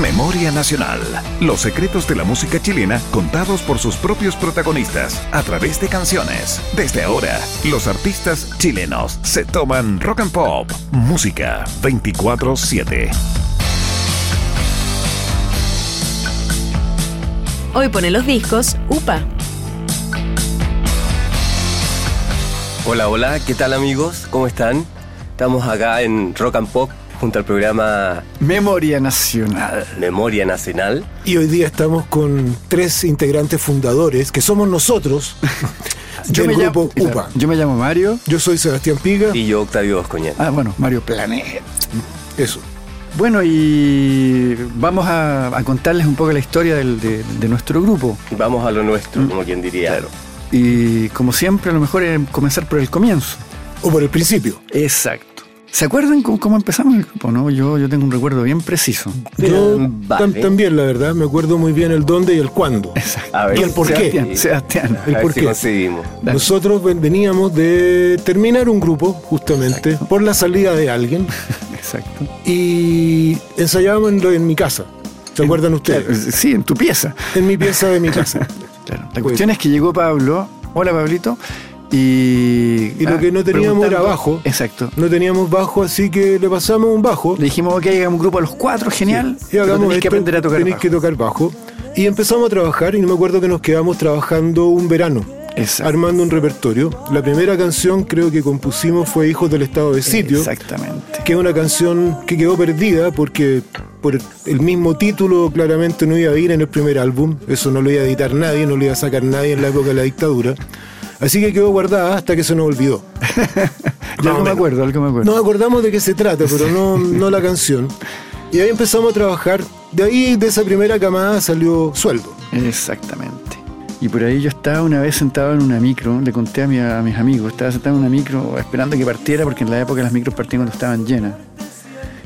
Memoria Nacional. Los secretos de la música chilena contados por sus propios protagonistas a través de canciones. Desde ahora, los artistas chilenos se toman rock and pop. Música 24-7. Hoy pone los discos UPA. Hola, hola, ¿qué tal amigos? ¿Cómo están? Estamos acá en Rock and Pop junto al programa Memoria Nacional. Memoria Nacional. Y hoy día estamos con tres integrantes fundadores, que somos nosotros, Yo del me, grupo llamo, UPA. yo me llamo Mario. Yo soy Sebastián Piga. Y yo, Octavio Oscoñet. Ah, bueno, Mario Planet. Eso. Bueno, y vamos a, a contarles un poco la historia del- de, de nuestro grupo. Vamos a lo nuestro, como quien diría. Claro. Y como siempre, lo mejor es comenzar por el comienzo. O por el principio. Exacto. ¿Se acuerdan cómo, cómo empezamos el grupo? No, yo, yo tengo un recuerdo bien preciso. Yo Vale. tam- también, la verdad, me acuerdo muy bien el dónde y el cuándo. A ver, ¿Y el por qué? Sebastián, Sebastián. el por qué. Nosotros ven- veníamos de terminar un grupo, justamente, por la salida de alguien, Exacto. y ensayábamos en, mi casa. ¿Se acuerdan ustedes? Claro, sí, en tu pieza. En mi pieza de mi casa. Claro. La cuestión es que llegó Pablo. Hola, Pablito. Y, Y lo que no teníamos era bajo. Exacto. No teníamos bajo, así que le pasamos un bajo. Le dijimos, ok, hagamos un grupo a los cuatro, genial. Y pero hagamos tenéis que esto, aprender a tocar tenéis bajo. que tocar bajo. Y empezamos a trabajar y no me acuerdo que nos quedamos trabajando un verano, Exacto. armando un repertorio. La primera canción creo que compusimos fue Hijos del Estado de Sitio, Exactamente. que es una canción que quedó perdida porque por el mismo título claramente no iba a ir en el primer álbum. Eso no lo iba a editar nadie, no lo iba a sacar nadie en la época de la dictadura. Así que quedó guardada hasta que se nos olvidó. Ya Más o algo me acuerdo, algo me acuerdo. Nos acordamos de qué se trata, pero no, no la canción. Y ahí empezamos a trabajar. De ahí, de esa primera camada, salió sueldo. Exactamente. Y por ahí yo estaba una vez sentado en una micro, le conté a, mi- a mis amigos, estaba sentado en una micro esperando que partiera porque en la época las micros partían cuando estaban llenas.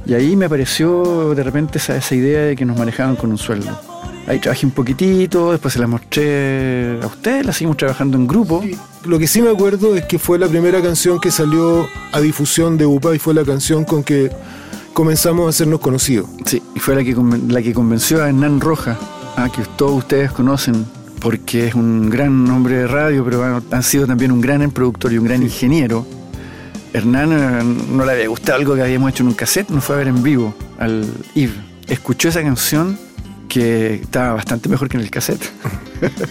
Y ahí me apareció de repente esa, esa idea de que nos manejaban con un sueldo. Ahí trabajé un poquitito, después se la mostré a ustedes, la seguimos trabajando en grupo. Lo que sí me acuerdo es que fue la primera canción que salió a difusión de UPA y fue la canción con que comenzamos a hacernos conocidos. Sí, y fue la que, la que convenció a Hernán Roja, a que todos ustedes conocen, porque es un gran hombre de radio, pero bueno, ha sido también un gran productor y un gran ingeniero. Hernán eh, no le había gustado algo que habíamos hecho en un cassette, nos fue a ver en vivo al IV. Escuchó esa canción que estaba bastante mejor que en el cassette.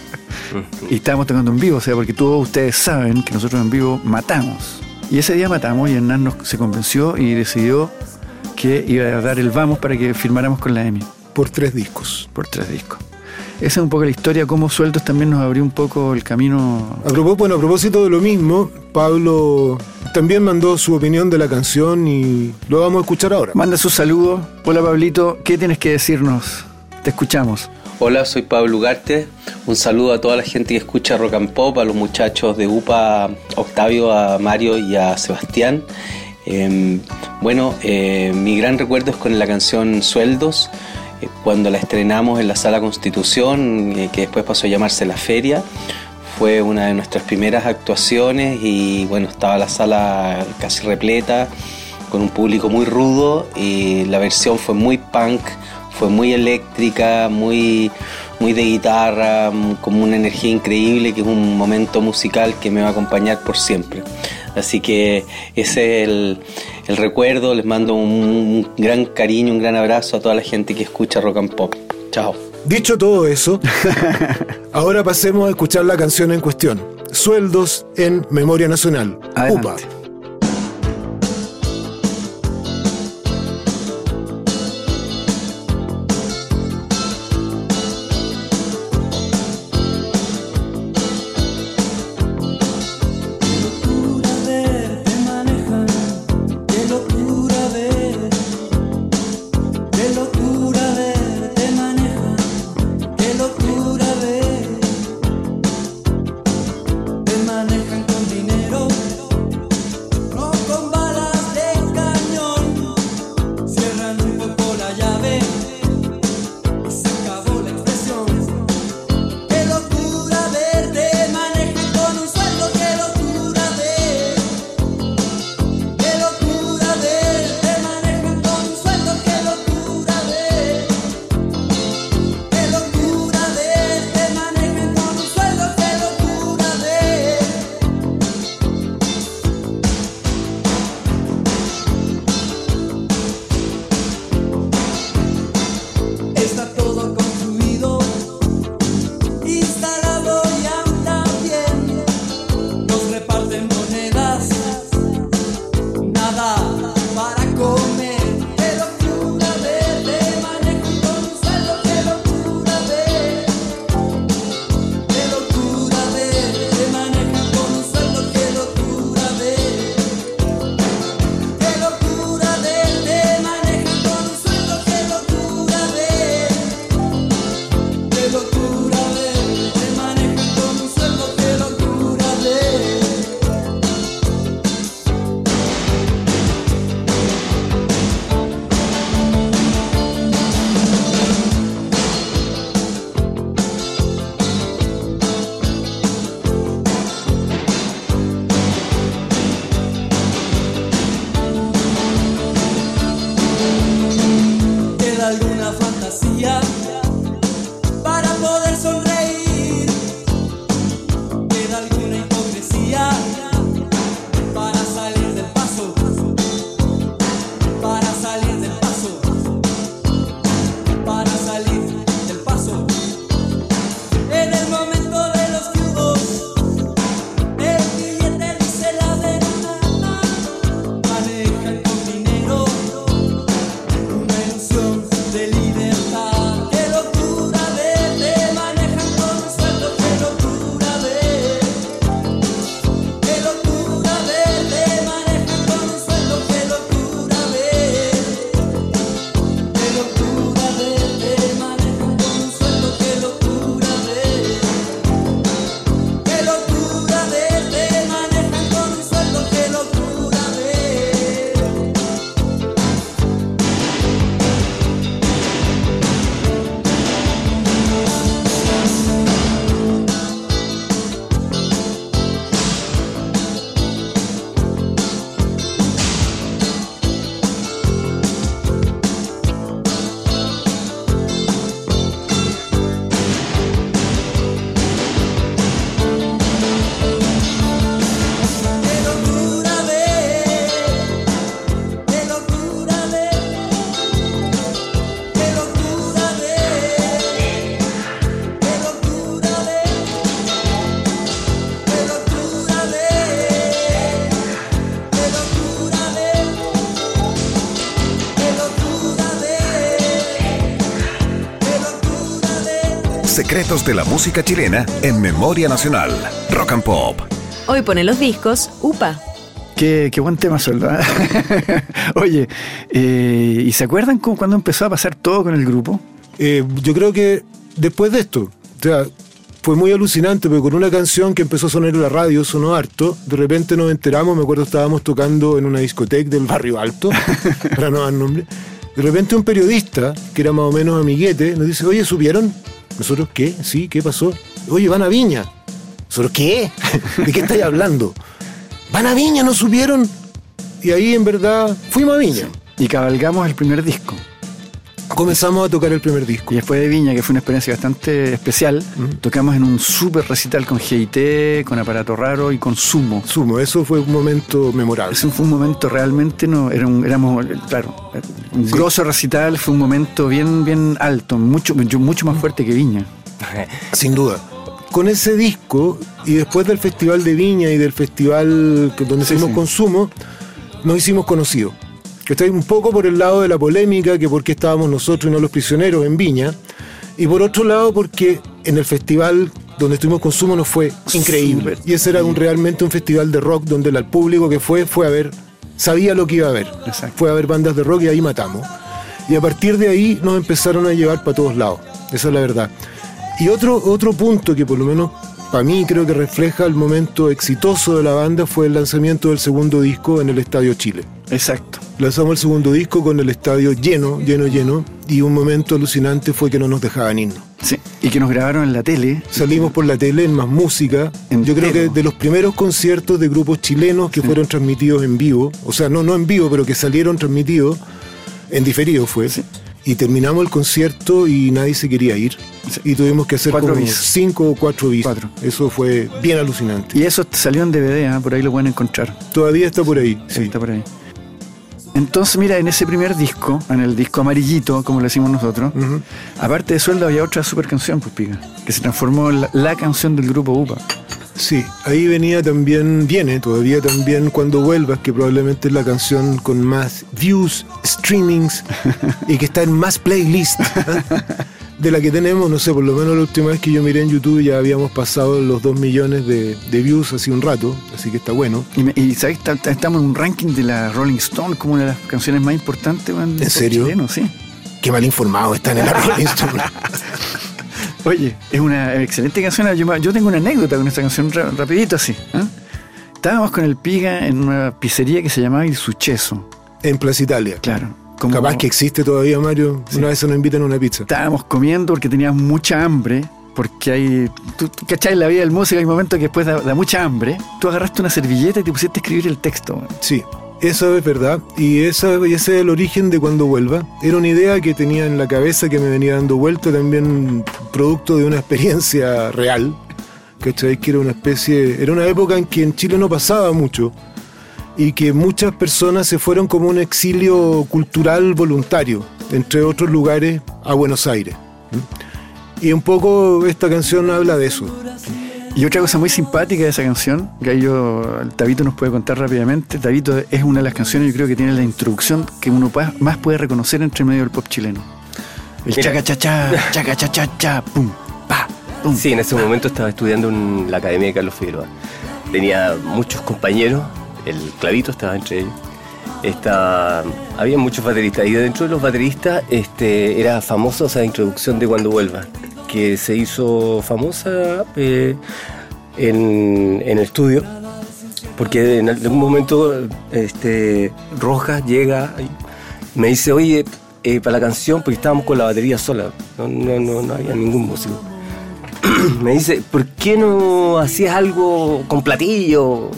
y estábamos tocando en vivo, o sea, porque todos ustedes saben que nosotros en vivo matamos. Y ese día matamos y Hernán nos, se convenció y decidió que iba a dar el vamos para que firmáramos con la EMI Por tres discos. por tres discos. Esa es un poco la historia, cómo Sueltos también nos abrió un poco el camino. A propósito, bueno, a propósito de lo mismo, Pablo también mandó su opinión de la canción y lo vamos a escuchar ahora. Manda sus saludos. Hola Pablito, ¿qué tienes que decirnos? Escuchamos. Hola, soy Pablo Ugarte. Un saludo a toda la gente que escucha Rock and Pop, a los muchachos de UPA, Octavio, a Mario y a Sebastián. Eh, bueno, eh, mi gran recuerdo es con la canción Sueldos, eh, cuando la estrenamos en la Sala Constitución, eh, que después pasó a llamarse La Feria. Fue una de nuestras primeras actuaciones y bueno, estaba la sala casi repleta, con un público muy rudo y la versión fue muy punk, fue muy eléctrica, muy, muy de guitarra, como una energía increíble, que es un momento musical que me va a acompañar por siempre. Así que ese es el, el recuerdo, les mando un, un gran cariño, un gran abrazo a toda la gente que escucha rock and pop. Chao. Dicho todo eso, ahora pasemos a escuchar la canción en cuestión. Sueldos en Memoria Nacional. Adelante. UPA. Secretos de la música chilena en Memoria Nacional. Rock and Pop. Hoy pone los discos UPA. Qué, qué buen tema, Solda. Oye, eh, ¿y se acuerdan cómo- cuando empezó a pasar todo con el grupo? Eh, yo creo que después de esto, o sea, fue muy alucinante, porque con una canción que empezó a sonar en la radio, sonó harto, de repente nos enteramos, me acuerdo estábamos tocando en una discoteca del barrio alto, para no dar nombre, de repente un periodista, que era más o menos amiguete, nos dice, oye, ¿supieron? Nosotros, ¿qué? ¿Sí? ¿Qué pasó? Oye, van a Viña. Nosotros, ¿qué? ¿De qué estáis hablando? Van a Viña, ¿no supieron? Y ahí en verdad fuimos a Viña. Y cabalgamos el primer disco. Comenzamos a tocar el primer disco. Y después de Viña, que fue una experiencia bastante especial, tocamos en un super recital con GIT, con Aparato Raro y con Sumo. Sumo, eso fue un momento memorable. Ese fue un momento realmente, no, era un- éramos, claro, un Sí. grosso recital, fue un momento bien, bien alto, mucho, mucho más fuerte que Viña. Sin duda. Con ese disco, y después del Festival de Viña y del festival donde Sí, consumo, nos hicimos conocidos. Que está un poco por el lado de la polémica, que por qué estábamos nosotros y no los prisioneros en Viña. Y por otro lado, porque en el festival donde estuvimos consumo nos fue increíble. Y ese era un, realmente un festival de rock donde el público que fue, fue a ver, sabía lo que iba a ver. Exacto. Fue a ver bandas de rock y ahí matamos. Y a partir de ahí nos empezaron a llevar para todos lados. Esa es la verdad. Y otro, otro punto que por lo menos para mí creo que refleja el momento exitoso de la banda fue el lanzamiento del segundo disco en el Estadio Chile. Exacto. Lanzamos el segundo disco con el estadio lleno, lleno, lleno, y un momento alucinante fue que no nos dejaban irnos. Sí. Y que nos grabaron en la tele. Salimos por la tele en más música. Yo creo que de los primeros conciertos de grupos chilenos que fueron transmitidos en vivo, o sea, no, no en vivo, pero que salieron transmitidos, en diferido fue. Y terminamos el concierto y nadie se quería ir. Y tuvimos que hacer Cuatro como bis. cinco o cuatro bis. Cuatro. Eso fue bien alucinante. Y eso salió en DVD, ¿ah? por ahí lo pueden encontrar. Todavía está por ahí. Sí. está por ahí. Entonces, mira, en ese primer disco, en el disco amarillito, como le decimos nosotros, aparte de sueldo había otra super canción, pues pica, que se transformó en la, la canción del grupo UPA. Sí, ahí venía también, viene todavía también Cuando Vuelvas, que probablemente es la canción con más views, streamings y que está en más playlists ¿ah? De la que tenemos. No sé, por lo menos la última vez que yo miré en YouTube ya habíamos pasado los 2 millones de, de views hace un rato, así que está bueno. Y, y ¿sabes? Ta- ta- Estamos en un ranking de la Rolling Stone como una de las canciones más importantes, ¿En serio? chileno, sí. Qué mal informado están en la Rolling Stone. Oye, es una excelente canción. Yo, tengo una anécdota con esta canción ra- rapidito así. ¿ah? Estábamos con el Piga en una pizzería que se llamaba Il Suceso. En Plaza Italia. Claro. Como- Capaz que existe todavía, Mario. Una vez se nos invitan a una pizza. Estábamos comiendo porque teníamos mucha hambre. Porque hay. Tú, tú cachai la vida del músico, hay momentos que después da, da mucha hambre. Tú agarraste una servilleta y te pusiste a escribir el texto. Sí, eso es verdad. Y, esa, y ese es el origen de cuando vuelva. Era una idea que tenía en la cabeza que me venía dando vuelta también producto de una experiencia real. ¿Cachai? Que era una especie. Era una época en que en Chile no pasaba mucho. Y que muchas personas se fueron como un exilio cultural voluntario, entre otros lugares, a Buenos Aires. Y un poco esta canción habla de eso. Y otra cosa muy simpática de esa canción, que ahí yo, el Tabito nos puede contar rápidamente. Tabito es una de las canciones, yo creo que tiene la introducción que uno pa- más puede reconocer entre medio del pop chileno. El Mira. chaca cha cha, chaca cha cha cha, pum, pa, pum. Sí, en ese momento estaba estudiando en la Academia de Carlos Figueroa. Tenía muchos compañeros, el clavito estaba entre ellos. Está, había muchos bateristas y dentro de los bateristas este, era famosa esa introducción de Cuando Vuelva, que se hizo famosa eh, en, en el estudio, porque en algún momento este, Rojas llega y me dice, oye, eh, para la canción, porque estábamos con la batería sola, no, no, no, no había ningún músico me dice, ¿por qué no hacías algo con platillo?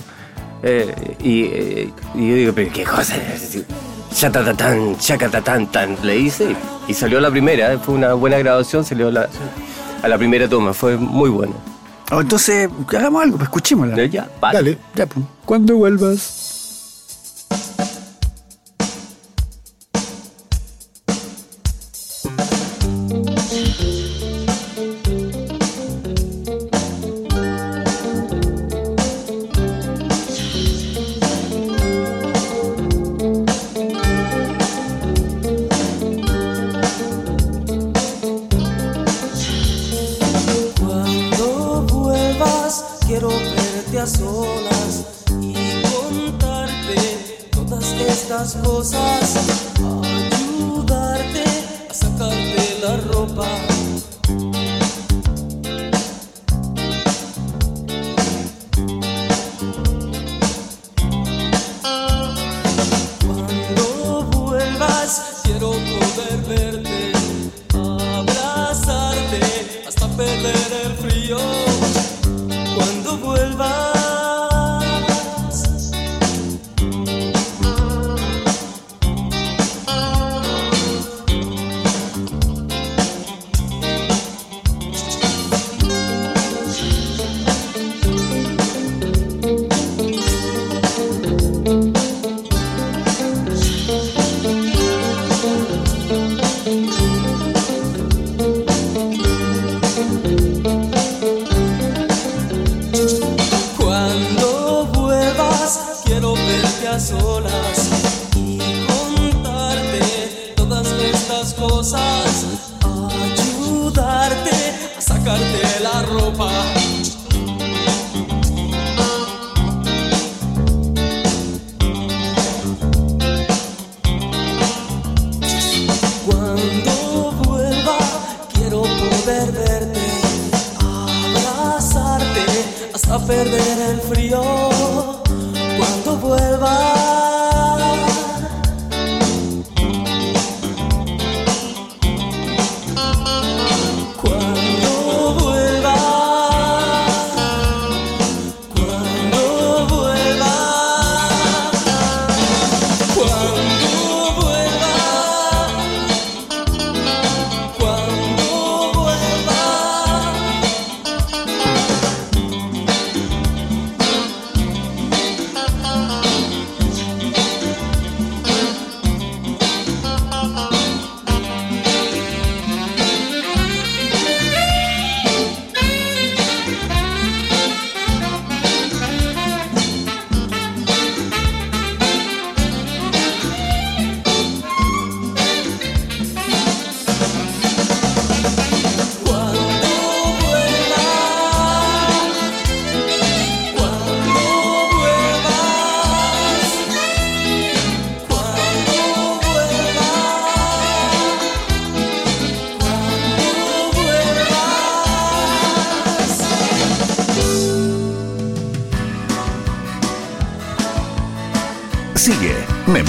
Eh, y, eh, y yo digo, pero qué cosa es Chatatatán, chacatatán, tan. Le hice y salió la primera. eh, Fue una buena grabación, salió la, a la primera toma. Fue muy bueno. Oh, entonces, hagamos algo, pues escuchémosla. Ya, ya, vale. Dale. Ya, pum. Cuando vuelvas.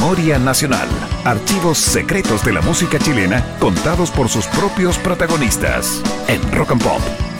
Memoria Nacional. Archivos secretos de la música chilena contados por sus propios protagonistas en Rock and Pop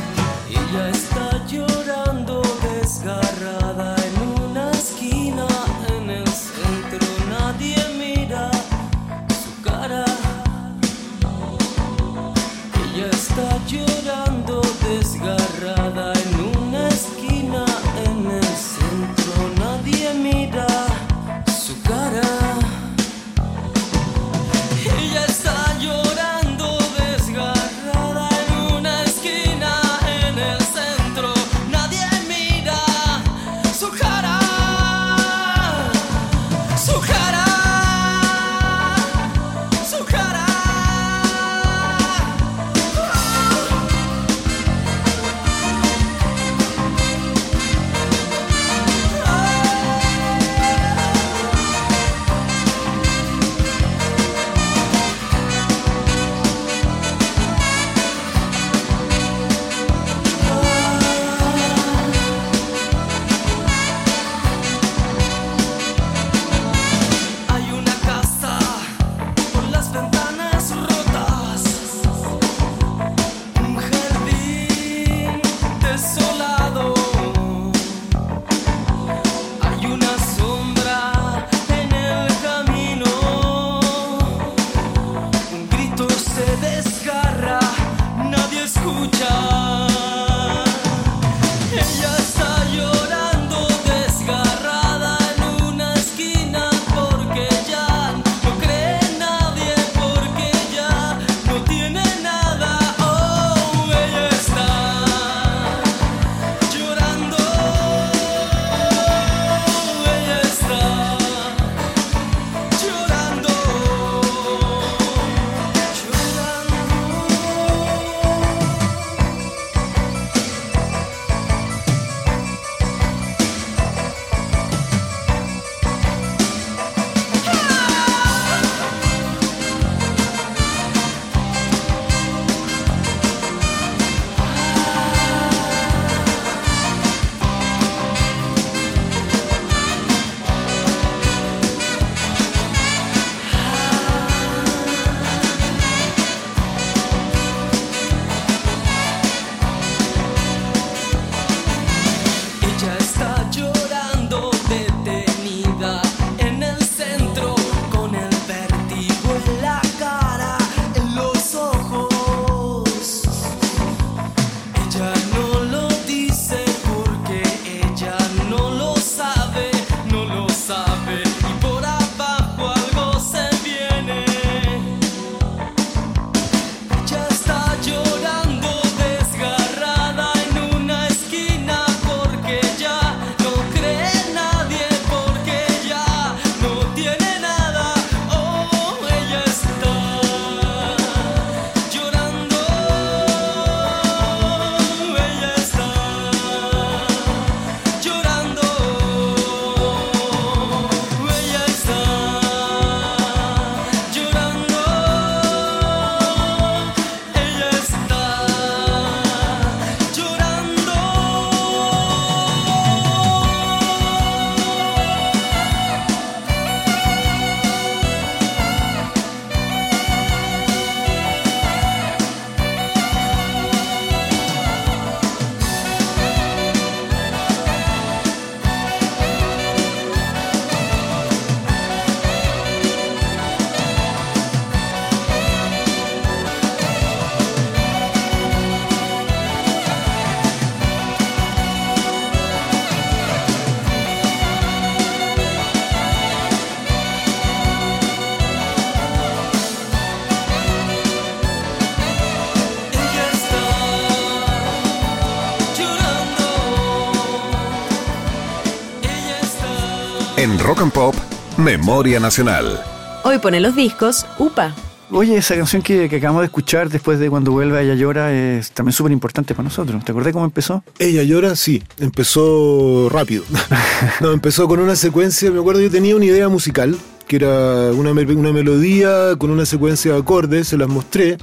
Rock and Pop, Memoria Nacional. Hoy pone los discos UPA. Oye, esa canción que, que acabamos de escuchar después de Cuando vuelve ella llora es también súper importante para nosotros. ¿Te acordás cómo empezó? Ella llora, sí, empezó rápido. no, empezó con una secuencia, me acuerdo, yo tenía una idea musical, que era una, una melodía con una secuencia de acordes, se las mostré,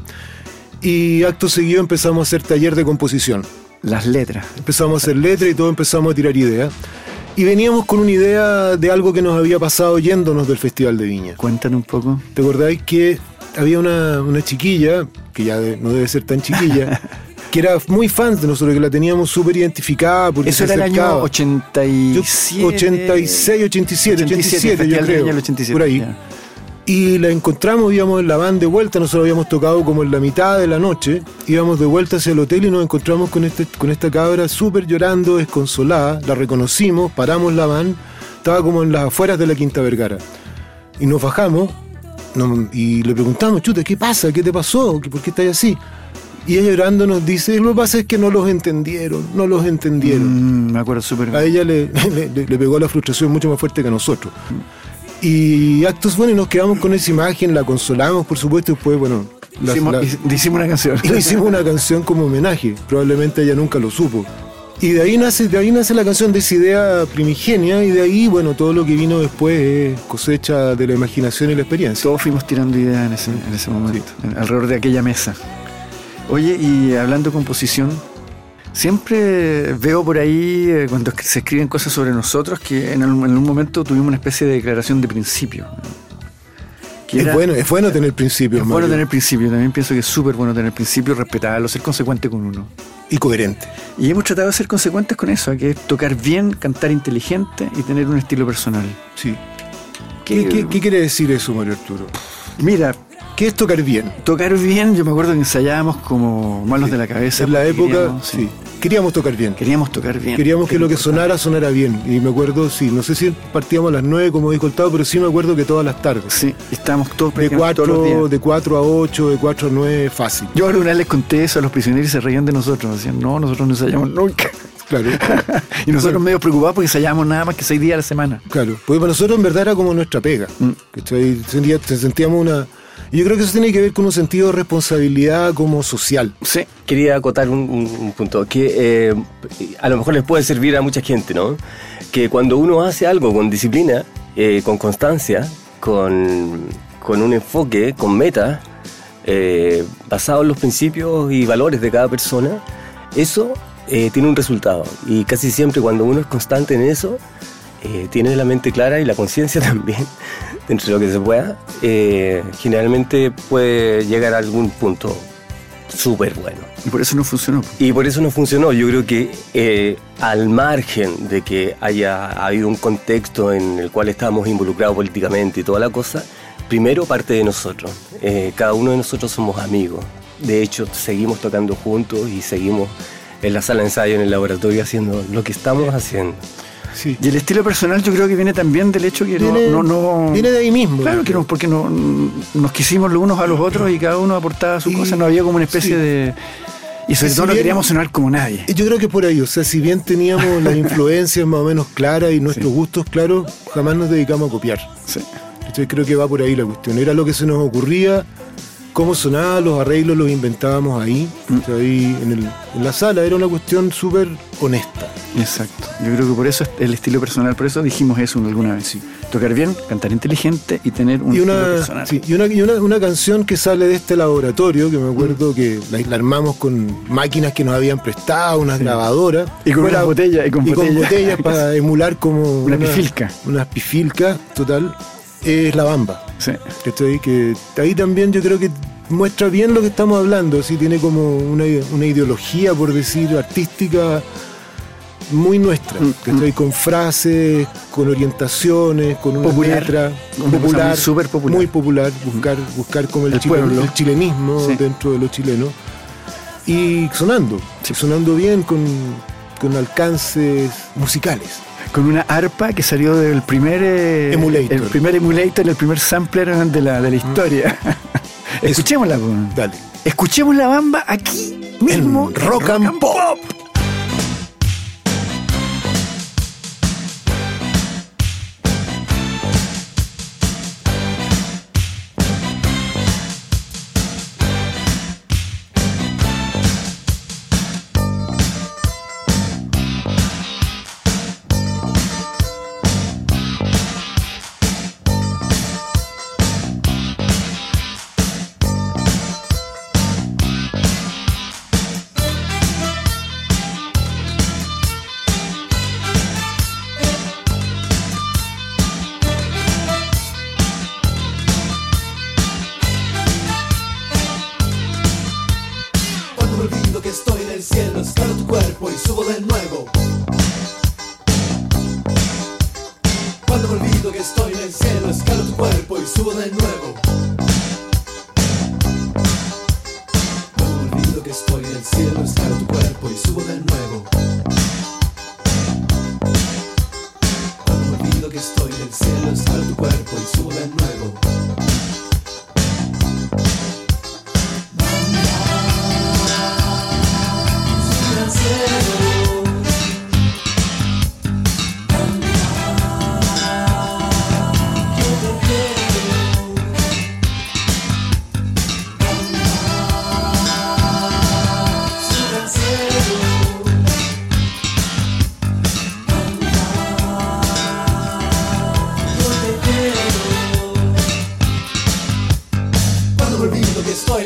y acto seguido empezamos a hacer taller de composición. Las letras. Empezamos a hacer letras y todo empezamos a tirar ideas. Y veníamos con una idea de algo que nos había pasado yéndonos del Festival de Viña. Cuéntanos un poco. ¿Te acordáis que había una, una chiquilla, que ya de- no debe ser tan chiquilla, que era muy fan de nosotros, que la teníamos súper identificada? Porque Eso se era el acercaba. año 87. 86, 87, 87, yo Festival de creo. 87, por ahí. Y la encontramos, íbamos en la van de vuelta, nosotros habíamos tocado como en la mitad de la noche, íbamos de vuelta hacia el hotel y nos encontramos con, este, con esta cabra súper llorando, desconsolada, la reconocimos, paramos la van, estaba como en las afueras de la Quinta Vergara. Y nos bajamos no- y le preguntamos, chuta, ¿qué pasa? ¿Qué te pasó? ¿Qué- ¿Por qué estás así? Y ella llorando nos dice, lo que pasa es que no los entendieron, no los entendieron. Mm, me acuerdo súper A bien. ella le, le- le- le pegó la frustración mucho más fuerte que a nosotros. Y actos bueno, y nos quedamos con esa imagen, la consolamos, por supuesto, y después, bueno, la- hicimos, la- hicimos una canción. hicimos una canción como homenaje. Probablemente ella nunca lo supo. Y de ahí nace, de ahí nace la canción de esa idea primigenia, y de ahí, bueno, todo lo que vino después es cosecha de la imaginación y la experiencia. Todos fuimos tirando ideas en ese, en ese momento, en- alrededor de aquella mesa. Oye, y hablando de composición, siempre veo por ahí, eh, cuando se escriben cosas sobre nosotros, que en, algún- en momento tuvimos una especie de declaración de principio. Que Es era- bueno, es bueno tener principios, es bueno tener principio, también pienso que es súper bueno tener principio, respetarlo, ser consecuente con uno. y coherente. Y hemos tratado de ser consecuentes con eso, que es tocar bien, cantar inteligente y tener un estilo personal. Sí. ¿Qué, Que- qué- qué quiere decir eso, Mario Arturo? Mira, ¿Qué es tocar bien? tocar bien, yo me acuerdo que ensayábamos como malos de la cabeza. En la época, sí. Queríamos tocar bien. Queríamos tocar bien. Queríamos que lo que sonara sonara bien. Y me acuerdo, sí, no sé si partíamos a las 9 como dijo el pero sí me acuerdo que todas las tardes. Sí, estábamos todos De practicando todos los 4, días. de 4 a 8, de 4 a 9, fácil. Yo alguna vez les conté eso a los prisioneros y se reían de nosotros. Decían, no, nosotros no ensayamos nunca. Claro. y nosotros medio preocupados porque ensayábamos nada más que seis días a la semana. Claro, porque para nosotros en verdad era como nuestra pega. Mm. Sentía- sentíamos una... y Yo creo que eso tiene que ver con un sentido de responsabilidad como social. Sí. Quería acotar un, un- un punto que eh, a lo mejor les puede servir a mucha gente, ¿no? Que cuando uno hace algo con disciplina, eh, con constancia, con, con un enfoque, con meta, eh, basado en los principios y valores de cada persona, eso eh, tiene un resultado. Y casi siempre cuando uno es constante en eso, eh, tiene la mente clara y la conciencia también, dentro de lo que se pueda, eh, generalmente puede llegar a algún punto súper bueno. Y por eso no funcionó. Y por eso no funcionó. Yo creo que eh, al margen de que haya habido un contexto en el cual estábamos involucrados políticamente y toda la cosa, primero parte de nosotros. Eh, cada uno de nosotros somos amigos. De hecho, seguimos tocando juntos y seguimos en la sala de ensayo, en el laboratorio, haciendo lo que estamos haciendo. Sí. Y el estilo personal yo creo que viene también del hecho que no- Viene, no, no, viene de ahí mismo. Claro que no, porque no, nos quisimos los unos a los otros y cada uno aportaba su Y- cosa, no había como una especie sí. de... Y sobre si todo no queríamos sonar como nadie. Yo creo que por ahí, o sea, si bien teníamos las influencias más o menos claras y nuestros gustos claros, jamás nos dedicamos a copiar. Sí. Entonces creo que va por ahí la cuestión. Era lo que se nos ocurría, cómo sonaba, los arreglos los inventábamos ahí, o sea, ahí en, el- en la sala. Era una cuestión súper honesta. Exacto. Yo creo que por eso es el estilo personal, por eso dijimos eso alguna vez. Tocar bien, cantar inteligente y tener un Y estilo una, personal. sí, y una, y una, una canción que sale de este laboratorio, que me acuerdo que la, la armamos con máquinas que nos habían prestado, unas grabadoras. Y con unas botellas, y con botellas. para emular como Una pifilca. Unas pifilcas, total. Es la bamba. Sí. ¿cachai? Que ahí también yo creo que muestra bien lo que estamos hablando, ¿sí? tiene como una, una ideología, por decir, artística muy nuestra, Mm, ¿cachai? con frases, con orientaciones, con una Popular. letra popular, muy súper popular. muy popular, buscar, buscar como el, El chile- pueblo. el chilenismo Sí. dentro de los chilenos y sonando, sonando bien con, con alcances musicales. Con una arpa que salió del primer eh, Emulator. El primer emulator, el primer sampler de la, de la historia. Escuchémosla, po. Dale. Escuchemos la bamba aquí mismo. En Rock and Pop.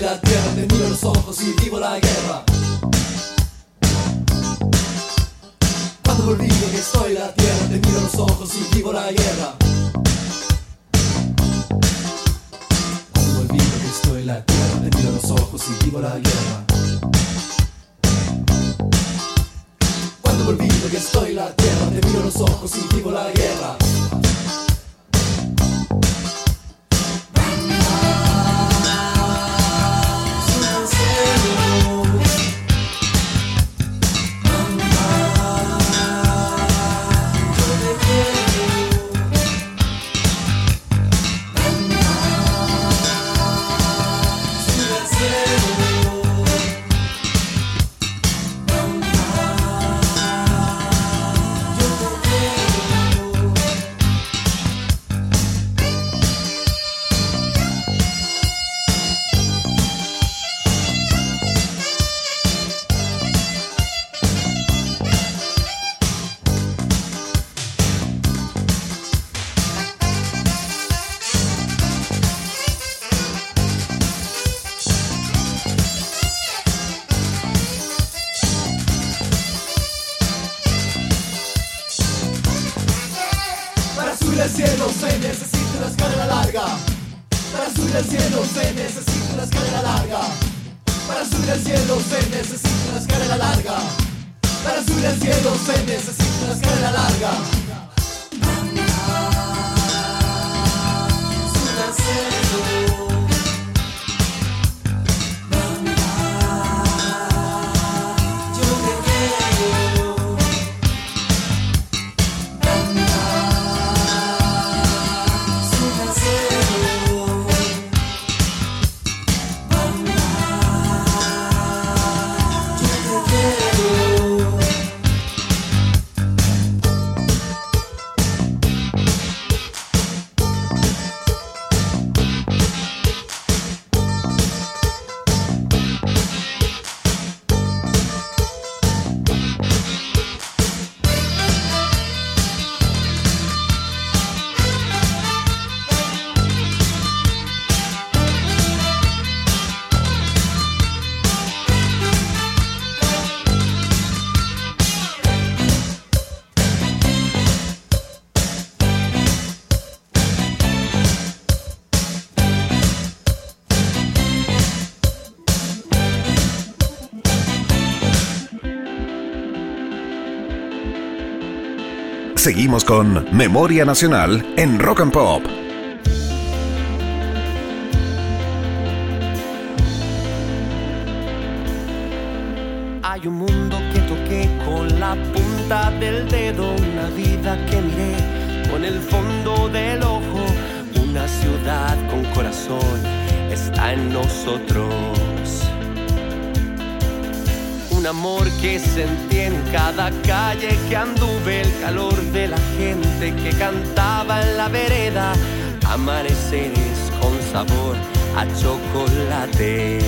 La tierra, te miro los ojos y vivo la guerra. Cuando me olvido que en la tierra, te miro los ojos y vivo la guerra. Cuando me olvido que estoy la tierra, te miro los ojos y vivo la guerra. Cuando me olvido que estoy la tierra, te miro los ojos y vivo la guerra. Seguimos con Memoria Nacional en Rock and Pop. Hay un mundo que toqué con la punta del dedo, una vida que miré con el fondo del ojo, una ciudad con corazón está en nosotros. Un amor que sentí en cada calle que anduve, el calor de la gente que cantaba en la vereda, amaneceres con sabor a chocolate.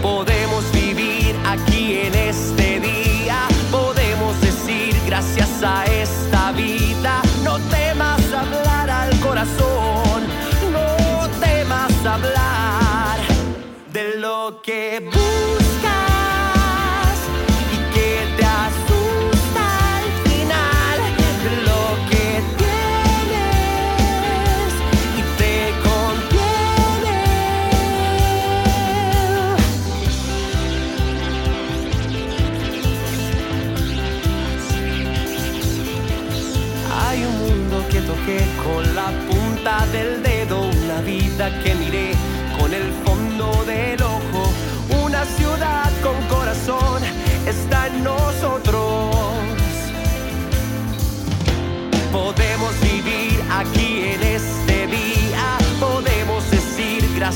Podemos vivir aquí en este día, podemos decir gracias a esta vida. No temas hablar al corazón, lo que buscas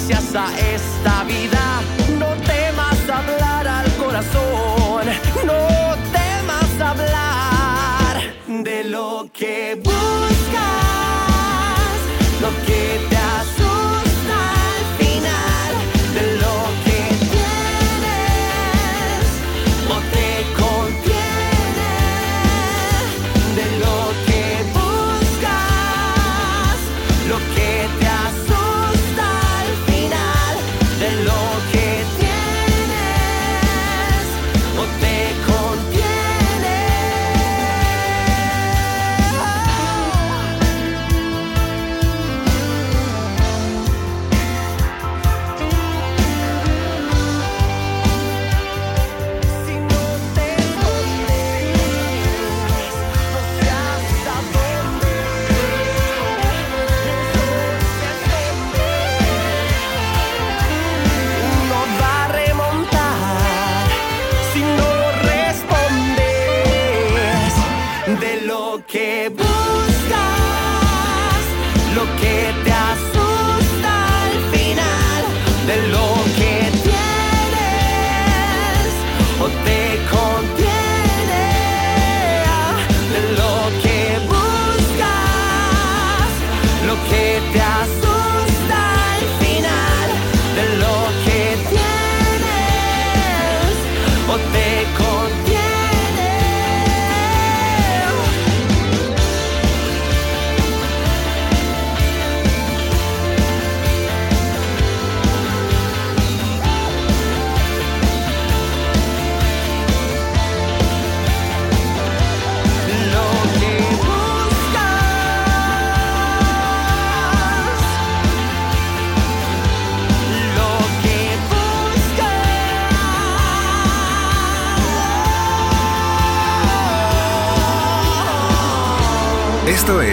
gracias a esta vida. No temas hablar al corazón, no temas hablar de lo que buscas, lo que te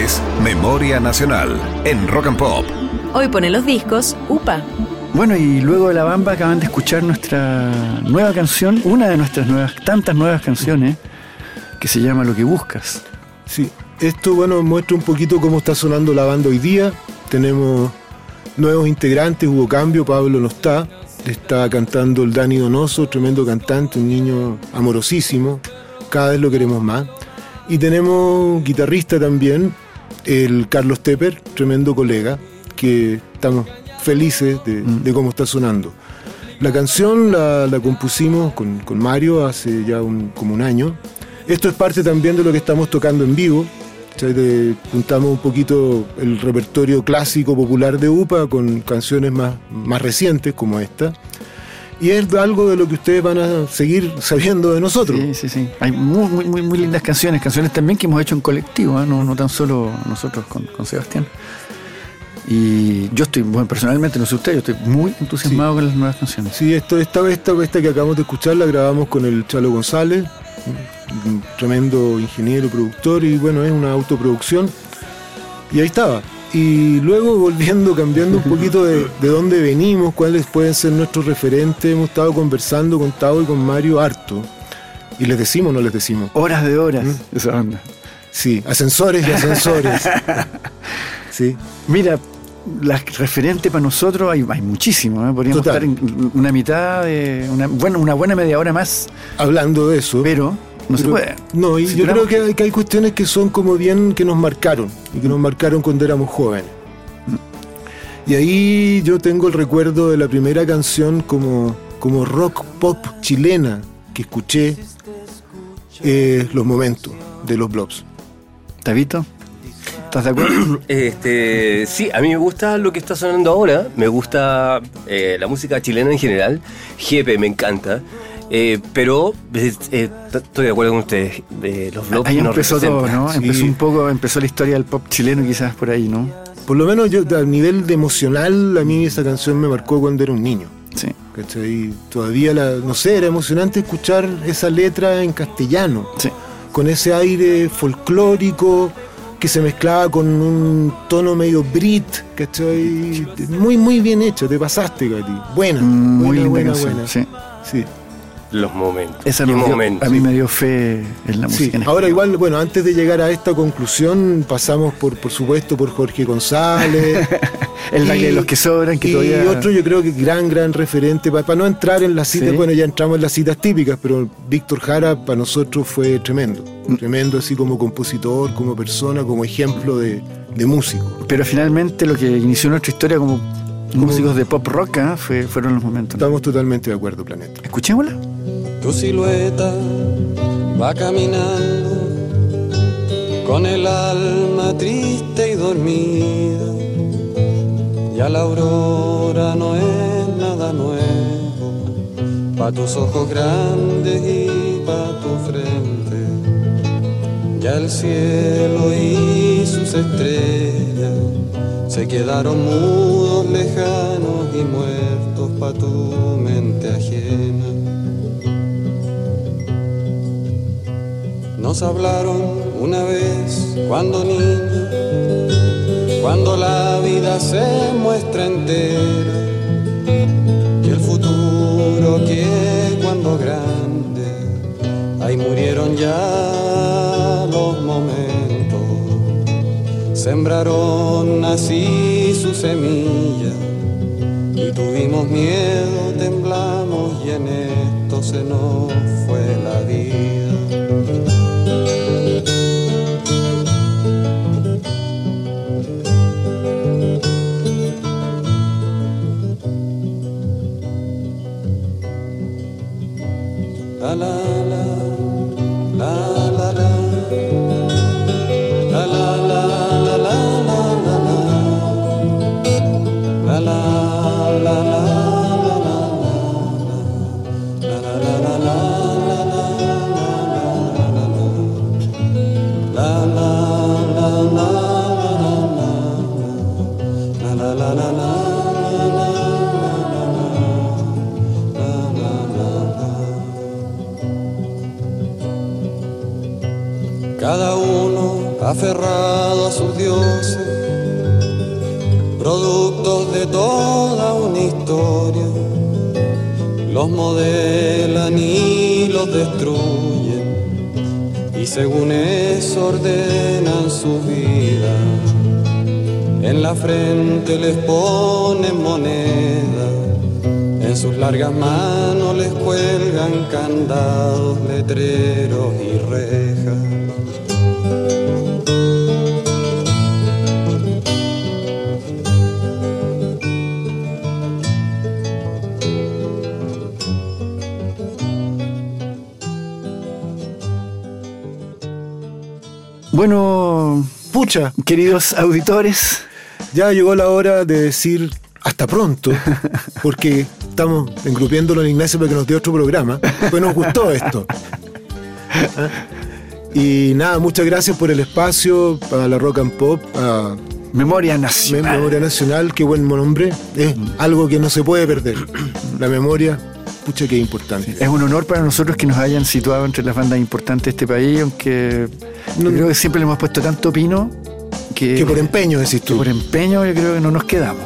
es Memoria Nacional en Rock and Pop. Hoy pone los discos UPA. Bueno, y luego de la bamba acaban de escuchar nuestra nueva canción, una de nuestras nuevas, tantas nuevas canciones, que se llama Lo que buscas. Sí, esto bueno muestra un poquito cómo está sonando la banda hoy día. Tenemos nuevos integrantes, hubo cambio, Pablo no está. Está cantando el Dani Donoso, tremendo cantante, un niño amorosísimo. Cada vez lo queremos más. Y tenemos guitarrista también, el Carlos Tepper, tremendo colega, que estamos felices de, de cómo está sonando. La canción la, la compusimos con, con Mario hace ya un- como un año. Esto es parte también de lo que estamos tocando en vivo. De- juntamos un poquito el repertorio clásico popular de UPA con canciones más, más recientes como esta. Y es algo de lo que ustedes van a seguir sabiendo de nosotros. Sí, sí, sí. Hay muy, muy, muy, muy lindas canciones, canciones también que hemos hecho en colectivo, ¿eh? no, no tan solo nosotros con, con Sebastián. Y yo estoy, bueno, personalmente, no sé usted, yo estoy muy entusiasmado con las nuevas canciones. Sí, esto, esta, esta, esta que acabamos de escuchar la grabamos con el Chalo González, un tremendo ingeniero, productor, y bueno, es una autoproducción. Y ahí estaba. Y luego volviendo, cambiando un poquito de, de dónde venimos, cuáles pueden ser nuestros referentes, hemos estado conversando con Tavo y con Mario harto. Y les decimos o no les decimos. Horas de horas, ¿Mm? esa banda. Sí, ascensores y ascensores. sí. Mira, las referentes para nosotros hay, hay muchísimo, ¿eh? podríamos Total. estar en una mitad de, una, bueno, una buena media hora más, Hablando de eso. pero no se puede. No, y Si yo creo que hay, que hay cuestiones que son como bien que nos marcaron y que nos marcaron cuando éramos jóvenes. Y ahí yo tengo el recuerdo de la primera canción como, como rock pop chilena que escuché, eh, Los Momentos de los Blobs. Tabito, ¿estás de acuerdo? Este, sí, a mí me gusta lo que está sonando ahora, me gusta eh, la música chilena en general, Jepe me encanta, eh, pero eh, eh, estoy de acuerdo con ustedes, eh, los blogs Ahí nos empezó todo. ¿no? sí. Empezó un poco, empezó la historia del pop chileno quizás por ahí, ¿no? Por lo menos yo, a nivel de emocional, a mí esa canción me marcó cuando era un niño. Sí. ¿cachai? Todavía, la, no sé, era emocionante escuchar esa letra en castellano. Sí. con ese aire folclórico que se mezclaba con un tono medio Brit, ¿cachai? Muy, muy bien hecho, te pasaste, Gati. Buena, Muy buena, linda buena, canción, buena. sí. Sí. Los momentos. Esa momentos. a mí me dio fe en la Sí, música. en ahora igual, bueno, antes de llegar a esta conclusión, pasamos por, por supuesto, por Jorge González. El baile de los que sobran, que y todavía. otro yo creo que gran, gran referente, para no entrar en las citas, Sí. bueno, ya entramos en las citas típicas, pero Víctor Jara para nosotros fue tremendo, Mm. tremendo así como compositor, como persona, como ejemplo de, de músico. Pero finalmente lo que inició nuestra historia como músicos de pop rock ¿ah? fue, fueron los momentos. ¿no? Estamos totalmente de acuerdo, Planeta. Escuchémosla. Tu silueta va caminando con el alma triste y dormida. Ya la aurora no es nada nuevo pa' tus ojos grandes y pa' tu frente. Ya el cielo y sus estrellas quedaron mudos, lejanos y muertos pa' tu mente ajena. Nos hablaron una vez cuando niños, cuando la vida se muestra entera, y el futuro que cuando grande, ahí murieron ya sembraron así su semilla, y tuvimos miedo, temblamos y en esto se nos fue la vida. Aferrado a sus dioses, productos de toda una historia, los modelan y los destruyen, y según eso ordenan su vida. En la frente les ponen moneda, en sus largas manos les cuelgan candados, letreros y rejas. Bueno, Pucha, queridos auditores, ya llegó la hora de decir hasta pronto, porque estamos engrupiéndolo en Ignacio para que nos dé otro programa, pues nos gustó esto. ¿Ah? Y nada, muchas gracias por el espacio para la Rock and Pop, a Memoria Me- Nacional. Memoria Nacional, qué buen nombre. Es algo que no se puede perder. La memoria, pucha que importante. Es un honor para nosotros que nos hayan situado entre las bandas importantes de este país, aunque yo creo que siempre le hemos puesto tanto pino que, Que por empeño decís que tú. por empeño yo creo que no nos quedamos.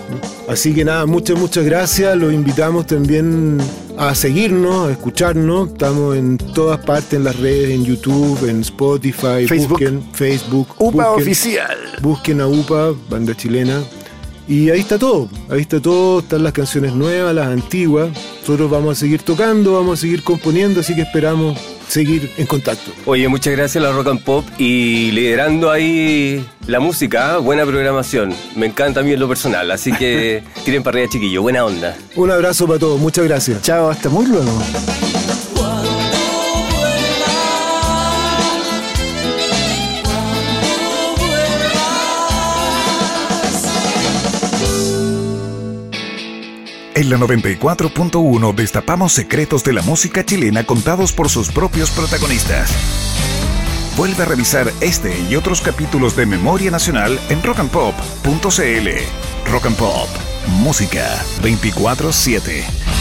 Así que nada, muchas, muchas gracias. Los invitamos también a seguirnos, a escucharnos. Estamos en todas partes, en las redes, en YouTube, en Spotify, Facebook. busquen Facebook. UPA busquen, Oficial. Busquen a UPA, banda chilena. Y ahí está todo, ahí está todo, están las canciones nuevas, las antiguas. Nosotros vamos a seguir tocando, vamos a seguir componiendo, así que esperamos seguir en contacto. Oye, muchas gracias a la Rock and Pop y liderando ahí la música, ¿ah? buena programación. Me encanta a mí en lo personal, así que tiren para arriba, chiquillo, buena onda. Un abrazo para todos, muchas gracias. Chao, hasta muy luego. En la 94.1 destapamos secretos de la música chilena contados por sus propios protagonistas. Vuelve a revisar este y otros capítulos de Memoria Nacional en rockandpop.cl. Rock and Pop. Música 24-7.